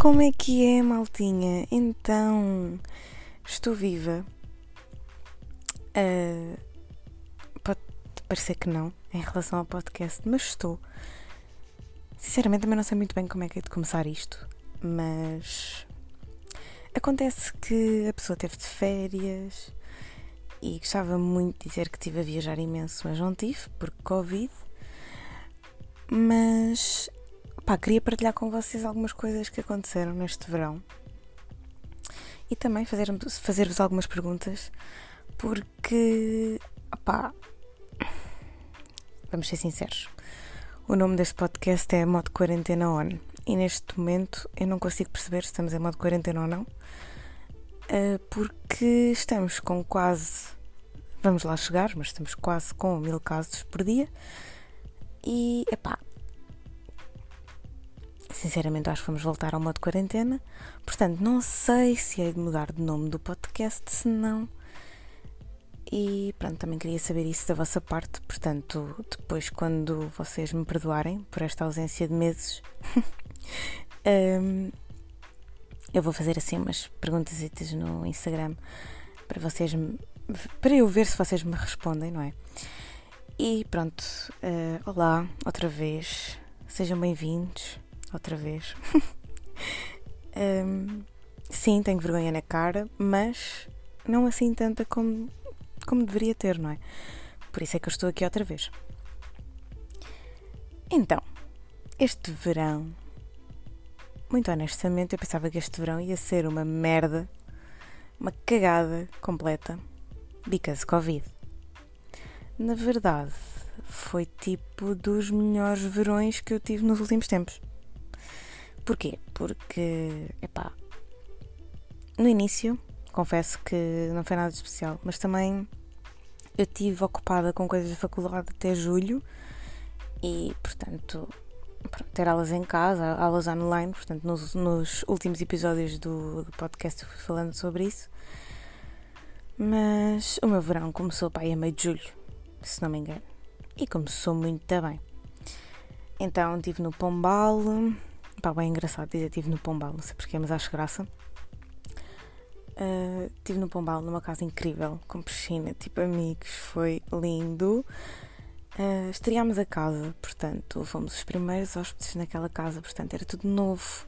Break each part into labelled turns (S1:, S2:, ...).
S1: Como é que é, maltinha? Então, estou viva. Uh, pode parecer que não, em relação ao podcast, mas estou. Sinceramente, também não sei muito bem como é que é de começar isto, mas. Acontece que a pessoa teve de férias e gostava muito de dizer que estive a viajar imenso, mas não tive, porque Covid. Mas pá, queria partilhar com vocês algumas coisas que aconteceram neste verão. E também fazer-vos fazer algumas perguntas, porque, pá, vamos ser sinceros, o nome deste podcast é Modo Quarentena On. E neste momento eu não consigo perceber se estamos em modo quarentena ou não, eh, porque estamos com quase, vamos lá chegar, mas estamos quase com mil casos por dia. E, epá, Sinceramente, acho que vamos voltar ao modo quarentena. Portanto, não sei se hei de mudar de nome do podcast, se não. E pronto, também queria saber isso da vossa parte. Portanto, depois, quando vocês me perdoarem por esta ausência de meses, um, eu vou fazer assim umas perguntas no Instagram para vocês para eu ver se vocês me respondem, não é? E pronto, uh, olá, outra vez, sejam bem-vindos outra vez. um, sim, tenho vergonha na cara, mas não assim tanta como, como deveria ter, não é? Por isso é que eu estou aqui outra vez. Então, este verão, muito honestamente, eu pensava que este verão ia ser uma merda, uma cagada completa, because Covid. Na verdade, foi tipo dos melhores verões que eu tive nos últimos tempos. Porquê? Porque, epá, no início, confesso que não foi nada especial, mas também eu estive ocupada com coisas da faculdade até julho e, portanto, ter aulas em casa, aulas online, portanto, nos, nos últimos episódios do, do, podcast eu fui falando sobre isso. Mas o meu verão começou para aí a meio de julho, se não me engano, e começou muito bem. Então estive no Pombal, Pá, bem engraçado dizer, estive no Pombal, não sei porquê, mas acho graça. Uh, estive no Pombal, numa casa incrível, com piscina, tipo amigos, foi lindo. Uh, estreámos a casa, portanto, fomos os primeiros hóspedes naquela casa, portanto, era tudo novo.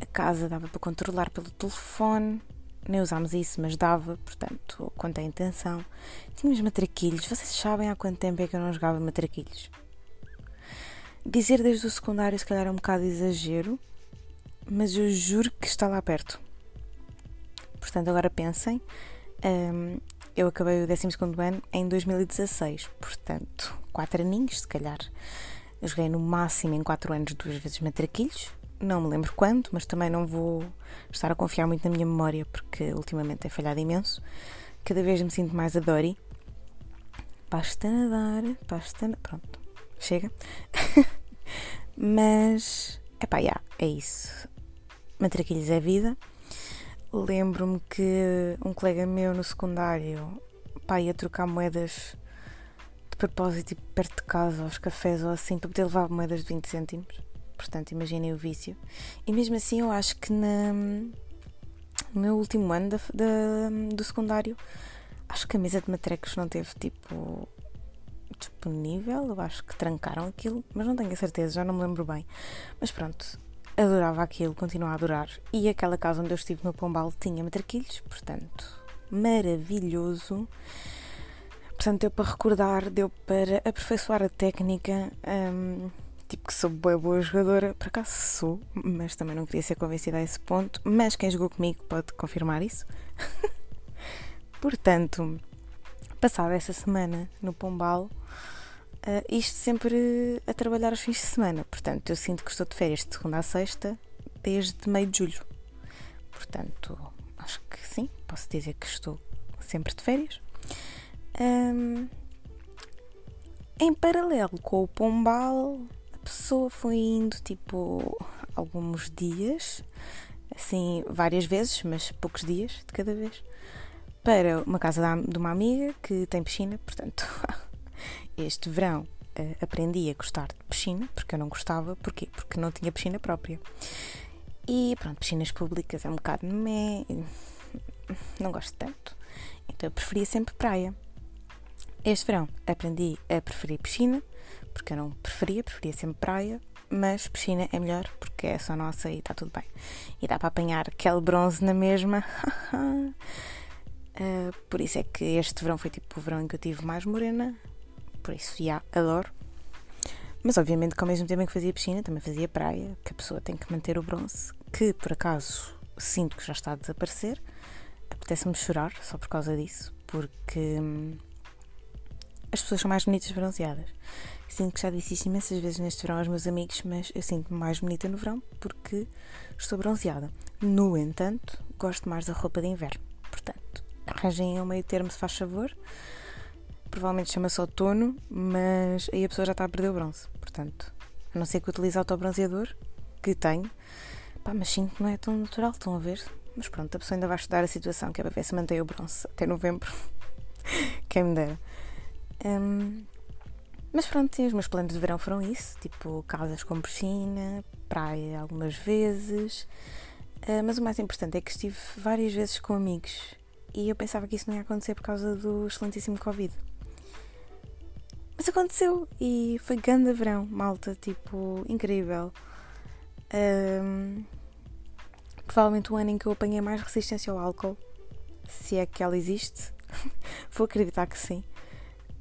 S1: A casa dava para controlar pelo telefone, nem usámos isso, mas dava, portanto, quanto à intenção. Tínhamos matraquilhos, vocês sabem há quanto tempo é que eu não jogava matraquilhos? Dizer desde o secundário, se calhar, é um bocado exagero, mas eu juro que está lá perto. Portanto, agora pensem, um, eu acabei o 12 ano em 2016, portanto, 4 aninhos, se calhar. Eu joguei no máximo em 4 anos duas vezes matraquilhos, não me lembro quando, mas também não vou estar a confiar muito na minha memória porque ultimamente tem falhado imenso. Cada vez me sinto mais a Dory. Basta nadar, basta. Pronto, chega. Mas, epá, yeah, é isso. Matraquilhos é vida. Lembro-me que um colega meu no secundário pá, ia trocar moedas de propósito tipo, perto de casa, aos cafés ou assim, para poder levar moedas de 20 cêntimos. Portanto, imaginem o vício. E mesmo assim, eu acho que na, no meu último ano da, da, do secundário, acho que a mesa de matrecos não teve tipo disponível. Eu acho que trancaram aquilo, mas não tenho a certeza, já não me lembro bem. Mas pronto, adorava aquilo, continuo a adorar. E aquela casa onde eu estive no Pombal tinha matraquilhos, portanto, maravilhoso. Portanto, deu para recordar, deu para aperfeiçoar a técnica. Um, tipo que sou boa, boa jogadora, por acaso sou, mas também não queria ser convencida a esse ponto. Mas quem jogou comigo pode confirmar isso. Portanto, passada essa semana no Pombal, uh, isto sempre a trabalhar aos fins de semana. Portanto, eu sinto que estou de férias de segunda a sexta desde meio de julho. Portanto, acho que sim, posso dizer que estou sempre de férias. Um, em paralelo com o Pombal, a pessoa foi indo tipo alguns dias, assim, várias vezes, mas poucos dias de cada vez para uma casa de uma amiga que tem piscina, portanto, este verão uh, aprendi a gostar de piscina, porque eu não gostava, porquê? Porque não tinha piscina própria. E pronto, piscinas públicas é um bocado não gosto tanto. Então eu preferia sempre praia. Este verão aprendi a preferir piscina, porque eu não preferia, preferia sempre praia, mas piscina é melhor porque é só nossa e está tudo bem. E dá para apanhar aquele bronze na mesma. uh, por isso é que este verão foi tipo o verão em que eu tive mais morena. Por isso, já, yeah, adoro. Mas obviamente que ao mesmo tempo em que fazia piscina, também fazia praia, que a pessoa tem que manter o bronze, que por acaso sinto que já está a desaparecer. Apetece-me chorar só por causa disso, porque hum, as pessoas são mais bonitas bronzeadas. Sinto que já disse isto imensas vezes neste verão aos meus amigos, mas eu sinto-me mais bonita no verão porque estou bronzeada. No entanto, gosto mais da roupa de inverno. Portanto, arranjem um meio termo se faz favor. Provavelmente chama-se outono, mas aí a pessoa já está a perder o bronze. Portanto, a não ser que utilize autobronzeador, que tenho, pá, mas sinto que não é tão natural, estão a ver? Mas pronto, a pessoa ainda vai estudar a situação, que é para ver se mantém o bronze até novembro. Quem me dera. Um, mas pronto, os meus planos de verão foram isso: tipo, casas com piscina, praia algumas vezes. Uh, mas o mais importante é que estive várias vezes com amigos e eu pensava que isso não ia acontecer por causa do excelentíssimo Covid. Mas aconteceu e foi grande verão, malta, tipo, incrível. Um, provavelmente o ano em que eu apanhei mais resistência ao álcool, se é que ela existe. Vou acreditar que sim.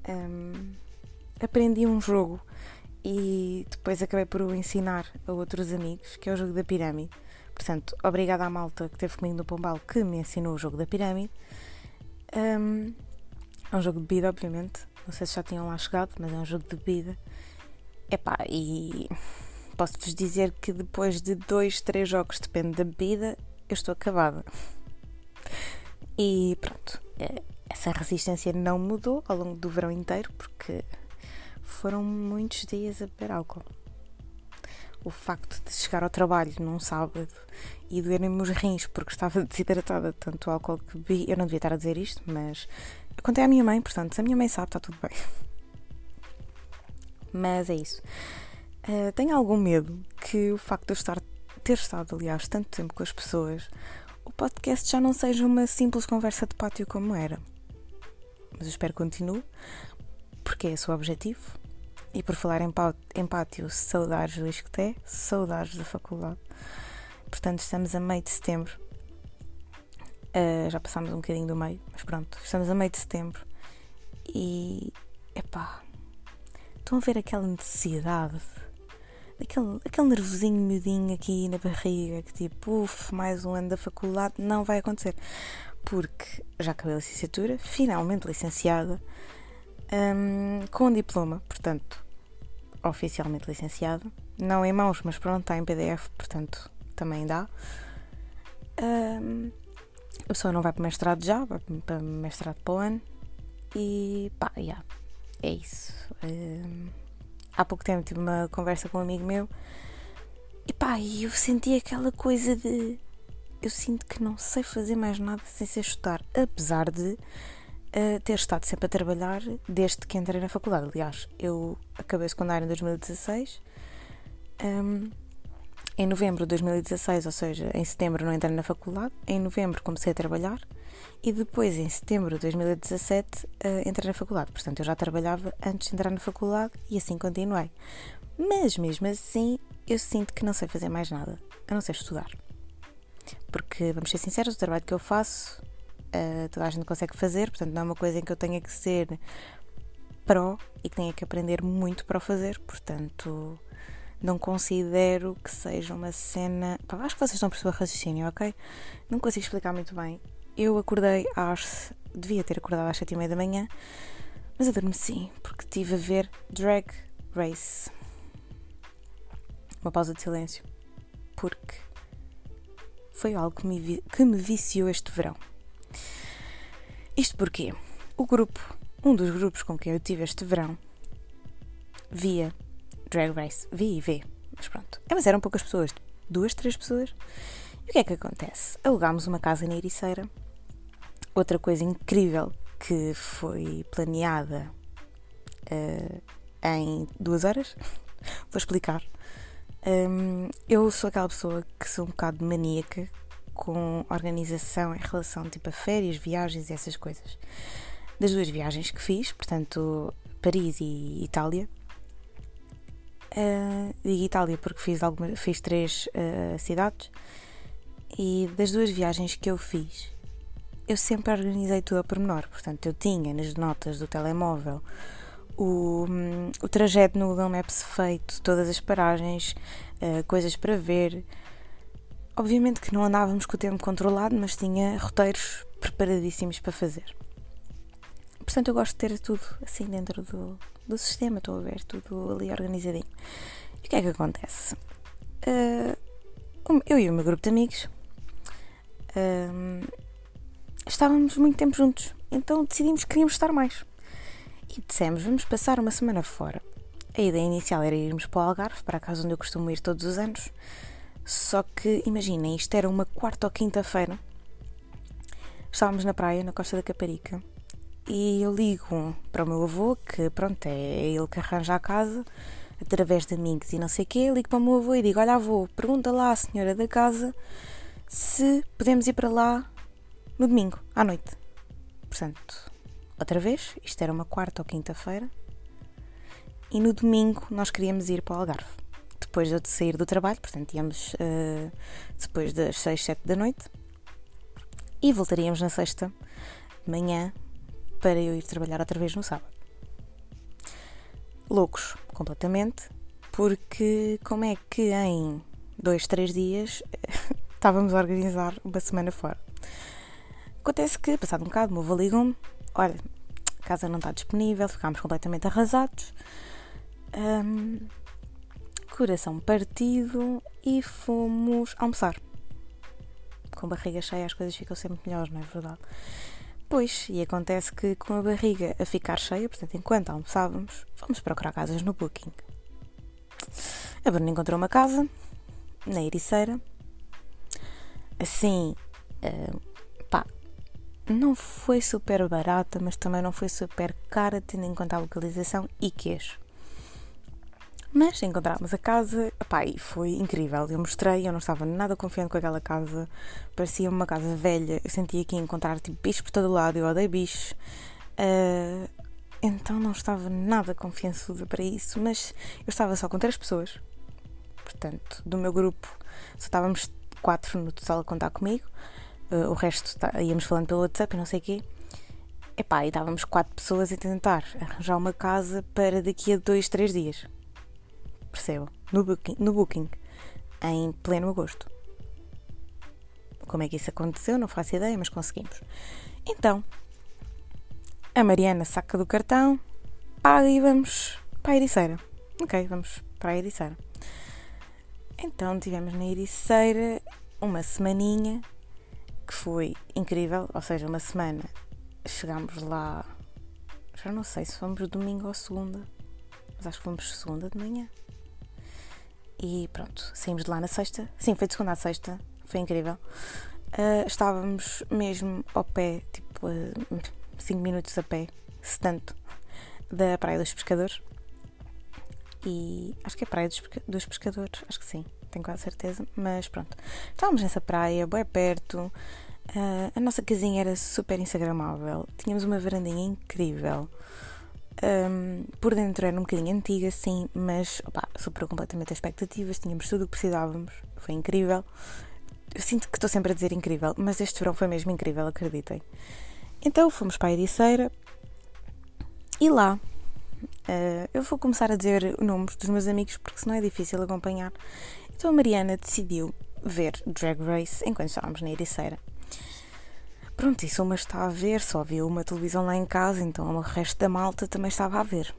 S1: Um, aprendi um jogo e depois acabei por o ensinar a outros amigos, que é o jogo da pirâmide. Portanto, obrigada à malta que teve comigo no Pombal que me ensinou o jogo da pirâmide. Um, é um jogo de bebida, obviamente. Não sei se já tinham lá chegado, mas é um jogo de bebida. Epá, e posso-vos dizer que depois de dois, três jogos, depende da bebida, eu estou acabada. E pronto, é, essa resistência não mudou ao longo do verão inteiro, porque foram muitos dias a beber álcool. O facto de chegar ao trabalho num sábado e doerem-me os rins porque estava desidratada de tanto álcool que bebi, eu não devia estar a dizer isto, mas contei à minha mãe, portanto, se a minha mãe sabe, está tudo bem. Mas é isso. Uh, tenho algum medo que o facto de eu estar, ter estado, aliás, tanto tempo com as pessoas, o podcast já não seja uma simples conversa de pátio como era. Mas eu espero que continue, porque é esse o objetivo. E por falar em, em pátio, saudades do Isqueté, saudades da faculdade. Portanto, estamos a meio de setembro. Uh, já passámos um bocadinho do meio, mas pronto, estamos a meio de setembro. E, epá, estão a ver aquela necessidade, aquele, aquele nervosinho miudinho aqui na barriga, que tipo, uff, mais um ano da faculdade, não vai acontecer. Porque já acabei a licenciatura, finalmente licenciada, um, com um diploma, portanto, oficialmente licenciado. Não em mãos, mas pronto, está em PDF, portanto, também dá. Um, a pessoa não vai para o mestrado já, vai para o mestrado para o ano. E pá, yeah, é isso. Um, há pouco tempo tive uma conversa com um amigo meu e pá, eu senti aquela coisa de. Eu sinto que não sei fazer mais nada sem ser estudar, apesar de uh, ter estado sempre a trabalhar desde que entrei na faculdade. Aliás, eu acabei o secundário em 2016. Um, em novembro de 2016, ou seja, em setembro não entrei na faculdade, em novembro comecei a trabalhar e depois, em setembro de 2017, uh, eh, entrei na faculdade. Portanto, eu já trabalhava antes de entrar na faculdade e assim continuei. Mas mesmo assim, eu sinto que não sei fazer mais nada, a não ser estudar. Porque, vamos ser sinceros, o trabalho que eu faço uh, toda a gente consegue fazer, portanto não é uma coisa em que eu tenha que ser pró e que tenha que aprender muito para o fazer, portanto não considero que seja uma cena. Pá, acho que vocês estão a perceber raciocínio, ok? Não consigo explicar muito bem. Eu acordei às. devia ter acordado às 7 e meia da manhã, mas adormeci porque estive a ver Drag Race. Uma pausa de silêncio. Porque foi algo que me, que me viciou este verão. Isto porque o grupo, um dos grupos com quem eu tive este verão, via Drag Race. Vi e vê, mas pronto. É, mas eram poucas pessoas, duas, três pessoas. E o que é que acontece? Alugámos uma casa na Ericeira. Outra coisa incrível que foi planeada uh, em duas horas, vou explicar. Um, eu sou aquela pessoa que sou um bocado maníaca com organização em relação tipo a férias, viagens e essas coisas. Das duas viagens que fiz, portanto, Paris e Itália. Uh, digo Itália porque fiz, alguma, fiz três uh, cidades. E das duas viagens que eu fiz, eu sempre organizei tudo a pormenor. Portanto, eu tinha nas notas do telemóvel o, o trajeto no Google Maps feito, todas as paragens, uh, coisas para ver. Obviamente que não andávamos com o tempo controlado, mas tinha roteiros preparadíssimos para fazer. Portanto, eu gosto de ter tudo assim dentro do, do sistema, estou a ver tudo ali organizadinho. E o que é que acontece? Uh, eu e o meu grupo de amigos uh, estávamos muito tempo juntos, então decidimos que queríamos estar mais. E dissemos, vamos passar uma semana fora. A ideia inicial era irmos para o Algarve, para a casa onde eu costumo ir todos os anos. Só que, imaginem, isto era uma quarta ou quinta-feira. Estávamos na praia, na Costa da Caparica. E eu ligo para o meu avô, que pronto, é ele que arranja a casa, através de amigos e não sei o quê. Ligo para o meu avô e digo: Olha, avô, pergunta lá à senhora da casa se podemos ir para lá no domingo, à noite. Portanto, outra vez, isto era uma quarta ou quinta-feira, e no domingo nós queríamos ir para o Algarve. Depois de eu sair do trabalho, portanto, íamos uh, depois das 6, 7 da noite, e voltaríamos na sexta de manhã para eu ir trabalhar outra vez no sábado. Loucos, completamente, porque como é que em dois, três dias estávamos a organizar uma semana fora? Acontece que, passado um bocado, o meu avô ligou-me: olha, a casa não está disponível, ficámos completamente arrasados. Um, coração partido e fomos almoçar. Com barriga cheia as coisas ficam sempre melhores, não é verdade? Pois, e acontece que com a barriga a ficar cheia, portanto, enquanto almoçávamos, fomos procurar casas no Booking. A Bruna encontrou uma casa na Ericeira. Assim, uh, pá, não foi super barata, mas também não foi super cara, tendo em conta a localização e queijo. Mas encontramos a casa epá, e foi incrível. Eu mostrei, eu não estava nada confiante com aquela casa. Parecia uma casa velha. Eu sentia que ia encontrar tipo, bichos por todo lado. Eu odeio bichos. Uh, então não estava nada confiançuda para isso. Mas eu estava só com três pessoas. Portanto, do meu grupo só estávamos quatro no total a contar comigo. Uh, o resto tá, íamos falando pelo WhatsApp e não sei o quê. Epá, e estávamos quatro pessoas a tentar arranjar uma casa para daqui a dois, três dias. Percebam? No booking, no booking em pleno agosto. Como é que isso aconteceu? Não faço ideia, mas conseguimos. Então, a Mariana saca do cartão, e vamos para a Ericeira. Ok, vamos para a Ericeira. Então, tivemos na Ericeira uma semaninha que foi incrível, ou seja, uma semana chegámos lá, já não sei se fomos domingo ou segunda, mas acho que fomos segunda de manhã. E pronto, saímos de lá na sexta, sim, foi de segunda a sexta, foi incrível. Uh, estávamos mesmo ao pé, tipo 5 uh, minutos a pé, se tanto, da Praia dos Pescadores. E acho que é Praia dos, dos Pescadores, acho que sim tenho quase certeza, mas pronto. Estávamos nessa praia, bem perto. Uh, a nossa casinha era super instagramável. Tínhamos uma varandinha incrível. Um, por dentro era um bocadinho antiga, sim, mas opa, superou completamente as expectativas. Tínhamos tudo o que precisávamos. Foi incrível. Eu sinto que estou sempre a dizer incrível, mas este verão foi mesmo incrível, acreditem. Então fomos para a Ericeira e lá uh, eu vou começar a dizer nomes dos meus amigos porque senão é difícil acompanhar. Então a Mariana decidiu ver Drag Race enquanto estávamos na Ericeira. Pronto, isso uma está a ver, só havia uma televisão lá em casa, então o resto da malta também estava a ver.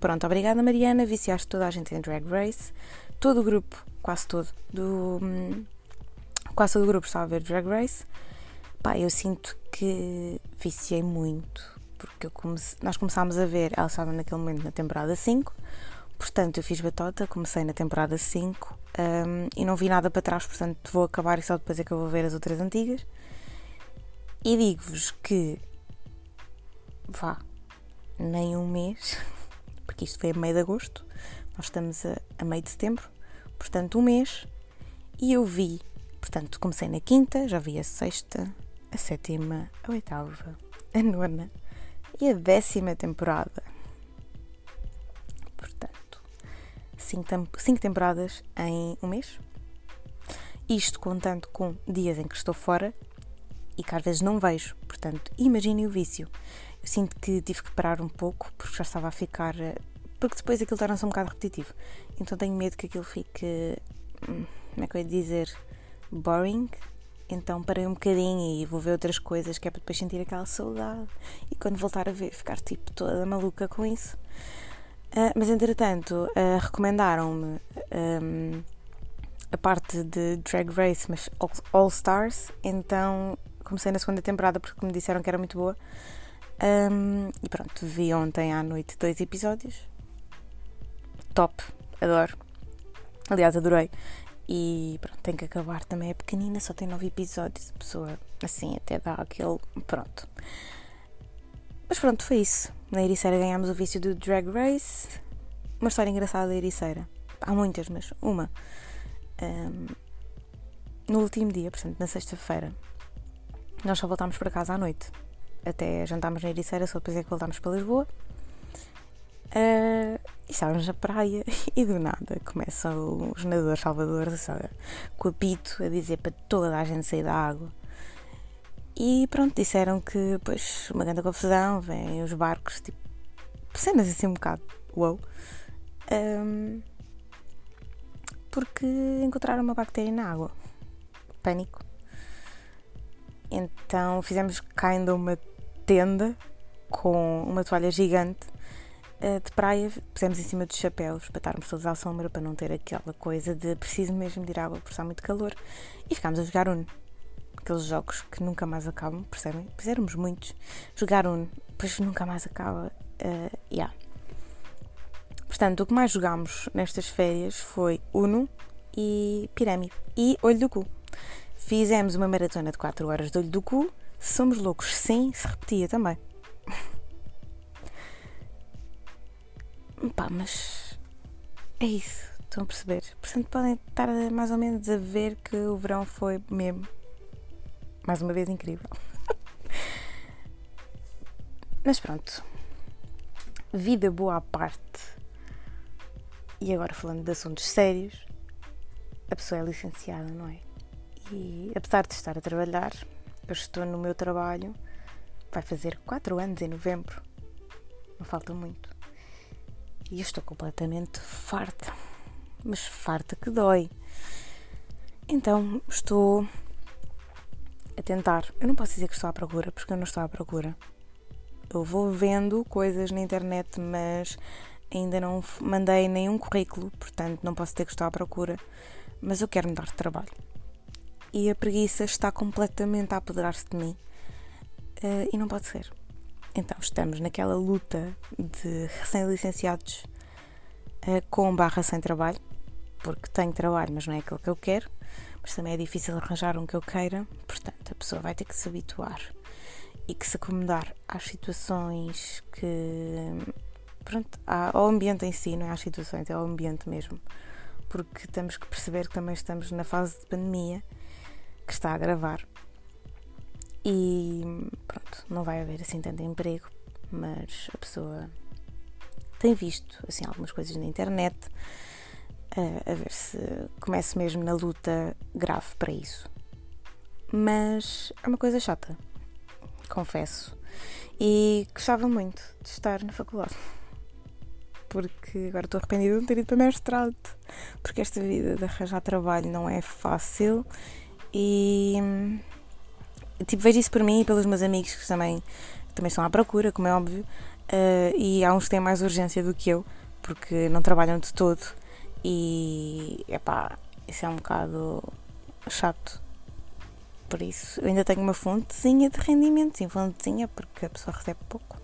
S1: Pronto, obrigada Mariana, viciaste toda a gente em Drag Race. Todo o grupo, quase todo, do. Hum, quase todo o grupo estava a ver Drag Race. Pá, eu sinto que viciei muito, porque comece... nós começámos a ver, ela estava naquele momento na temporada 5, portanto eu fiz batota, comecei na temporada 5 um, e não vi nada para trás, portanto vou acabar e só depois é que eu vou ver as outras antigas. E digo-vos que vá, nem um mês, porque isto foi a meio de agosto, nós estamos a, a meio de setembro, portanto, um mês, e eu vi, portanto, comecei na quinta, já vi a sexta, a sétima, a oitava, a nona e a décima temporada. Portanto, cinco, cinco temporadas em um mês. Isto contando com dias em que estou fora e que às vezes não vejo. Portanto, imaginem o vício. Eu sinto que tive que parar um pouco porque já estava a ficar. Eh, porque depois aquilo torna-se um bocado repetitivo. Então tenho medo que aquilo fique. Hum, como é que eu ia dizer? Boring. Então parei um bocadinho e vou ver outras coisas que é para depois sentir aquela saudade. E quando voltar a ver, ficar tipo toda maluca com isso. Uh, mas entretanto, uh, recomendaram-me um, a parte de Drag Race, mas All Stars. Então comecei na segunda temporada porque me disseram que era muito boa. Um, e pronto, vi ontem à noite dois episódios. Top, adoro. Aliás, adorei. E pronto, tem que acabar também. É pequenina, só tem nove episódios. A pessoa assim até dá aquele. Pronto. Mas pronto, foi isso. Na Ericeira ganhámos o vício do Drag Race. Uma história engraçada da Ericeira. Há muitas, mas uma. Um, no último dia, portanto, na sexta-feira, nós só voltámos para casa à noite. Até jantámos na Ericeira, só depois é que voltámos para Lisboa. Uh, e estávamos na praia e do nada começam os nadadores salvadores sabe, com o apito a dizer para toda a gente sair da água. E pronto, disseram que depois uma grande confusão, vêm os barcos, tipo, cenas assim um bocado wow. Um, porque encontraram uma bactéria na água. Pânico. Então fizemos cá ainda uma tenda com uma toalha gigante eh, de praia, pusemos em cima dos chapéus para estarmos todos à sombra, para não ter aquela coisa de preciso mesmo de ir à água por estar muito calor. E ficámos a jogar Uno. Aqueles jogos que nunca mais acabam, percebem? Pois éramos muitos. Jogar Uno, depois nunca mais acaba. Uh, yeah. Portanto, o que mais jogámos nestas férias foi Uno e Pirâmide e Olho do Cu. Fizemos uma maratona de 4 horas de Olho do Cu. Somos loucos, sim, se repetia também. Pá, mas é isso, estão a perceber? Portanto, podem estar mais ou menos a ver que o verão foi mesmo, mais uma vez, incrível. mas pronto, vida boa à parte. E agora falando de assuntos sérios, a pessoa é licenciada, não é? E apesar de estar a trabalhar, eu estou no meu trabalho, vai fazer 4 anos em novembro, não falta muito. E eu estou completamente farta, mas farta que dói. Então estou a tentar. Eu não posso dizer que estou à procura, porque eu não estou à procura. Eu vou vendo coisas na internet, mas ainda não mandei nenhum currículo, portanto não posso dizer que estou à procura. Mas eu quero mudar de trabalho. E a preguiça está completamente a apoderar-se de mim. Uh, e não pode ser. Então estamos naquela luta de recém-licenciados uh, com barra sem trabalho, porque tenho trabalho, mas não é aquilo que eu quero, mas também é difícil arranjar um que eu queira, portanto a pessoa vai ter que se habituar e que se acomodar às situações que. Pronto, ao ambiente em si, não é às situações, é ao ambiente mesmo. Porque temos que perceber que também estamos na fase de pandemia que está a gravar e pronto, não vai haver assim tanto emprego, mas a pessoa tem visto assim algumas coisas na internet a, a ver se começo mesmo na luta grave para isso. Mas é uma coisa chata, confesso. E gostava muito de estar na faculdade. Porque agora estou arrependida de não ter ido para mestrado. Porque esta vida de arranjar trabalho não é fácil e tipo, vejo isso por mim e pelos meus amigos que também, também estão à procura, como é óbvio, uh, e há uns que têm mais urgência do que eu, porque não trabalham de todo e epá, isso é um bocado chato. Por isso, eu ainda tenho uma fontezinha de rendimento, sim, fontezinha, porque a pessoa recebe pouco,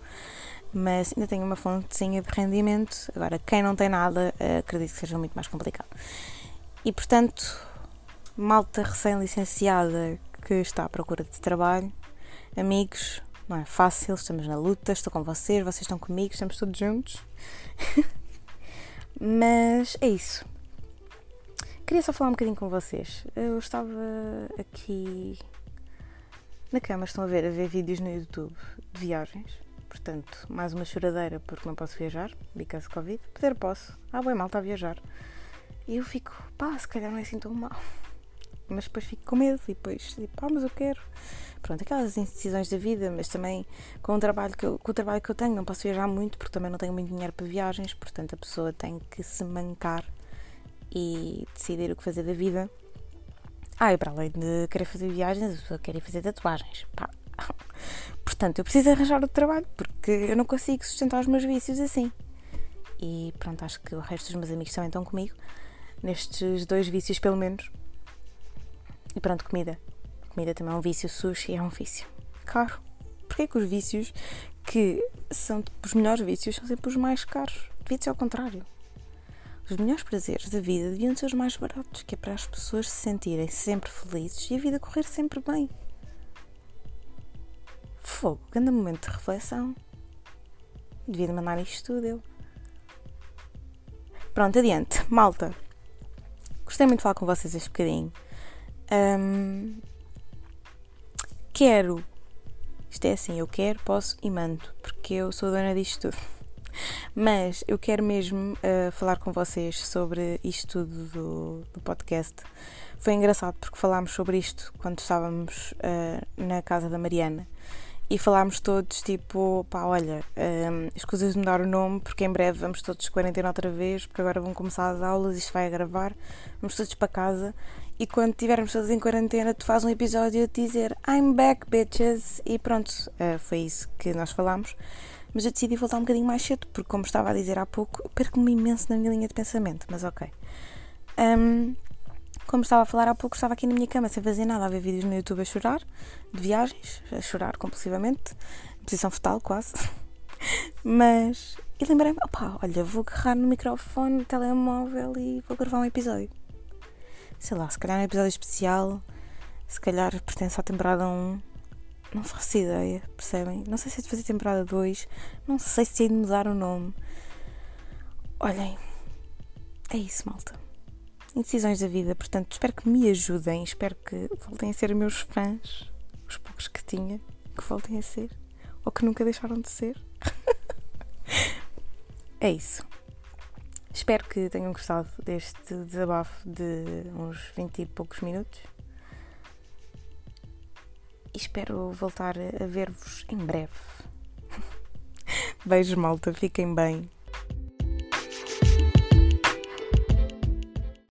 S1: mas ainda tenho uma fontezinha de rendimento. Agora, quem não tem nada, uh, acredito que seja muito mais complicado. E portanto, malta recém-licenciada que está à procura de trabalho, amigos, não é fácil, estamos na luta, estou com vocês, vocês estão comigo, estamos todos juntos. Mas é isso. queria só falar um bocadinho com vocês. Eu estava aqui na cama, estão a ver, a ver vídeos no YouTube de viagens. Portanto, mais uma choradeira porque não posso viajar, because Covid. Poder posso. Ah, bem, mal está a viajar. E eu fico, pá, se calhar não é assim tão mal. Mas depois fico com medo e depois digo, pá, mas eu quero. Pronto, aquelas indecisões da vida, mas também com o, trabalho que eu, com o trabalho que eu tenho, não posso viajar muito porque também não tenho muito dinheiro para viagens, portanto a pessoa tem que se mancar e decidir o que fazer da vida. Ah, e para além de querer fazer viagens, a pessoa quer ir fazer tatuagens. Pá. Portanto, eu preciso arranjar outro trabalho porque eu não consigo sustentar os meus vícios assim. E pronto, acho que o resto dos meus amigos também estão comigo nestes dois vícios, pelo menos. E pronto, comida. Comida também é um vício, sushi é um vício. Caro. Porquê que os vícios que são os melhores vícios são sempre os mais caros? Devia ser ao contrário. Os melhores prazeres da vida deviam ser os mais baratos, que é para as pessoas se sentirem sempre felizes e a vida correr sempre bem. Fogo, grande momento de reflexão. Devia de mandar isto tudo eu. Pronto, adiante. Malta. Gostei muito de falar com vocês este bocadinho. Um, quero. Isto é assim, eu quero, posso e mando, porque eu sou dona disto tudo. Mas eu quero mesmo uh, falar com vocês sobre isto tudo do, do, podcast. Foi engraçado porque falámos sobre isto quando estávamos uh, na casa da Mariana e falámos todos tipo, pá, olha, um, de mudar o nome porque em breve vamos todos de quarentena outra vez, porque agora vão começar as aulas, isto vai a gravar, vamos todos para casa e quando estivermos todos em quarentena tu fazes um episódio a dizer I'm back bitches e pronto, uh, foi isso que nós falámos mas eu decidi voltar um bocadinho mais cedo, porque, como estava a dizer há pouco, perco-me imenso na minha linha de pensamento, mas ok. Um, como estava a falar há pouco, estava aqui na minha cama sem fazer nada, a ver vídeos no YouTube a chorar, de viagens, a chorar compulsivamente, posição fetal quase. Mas. E lembrei-me, opá, olha, vou agarrar no microfone, no telemóvel e vou gravar um episódio. Sei lá, se calhar um episódio especial, se calhar pertence à temporada 1 não faço ideia, percebem? Não sei se é de fazer temporada 2, não sei se é de mudar o nome. Olhem, é isso, malta. Indecisões da vida, portanto, espero que me ajudem, espero que voltem a ser meus fãs, os poucos que tinha, que voltem a ser, ou que nunca deixaram de ser. é isso. Espero que tenham gostado deste desabafo de uns 20 e poucos minutos e espero voltar a ver-vos em breve. Beijos, malta, fiquem bem.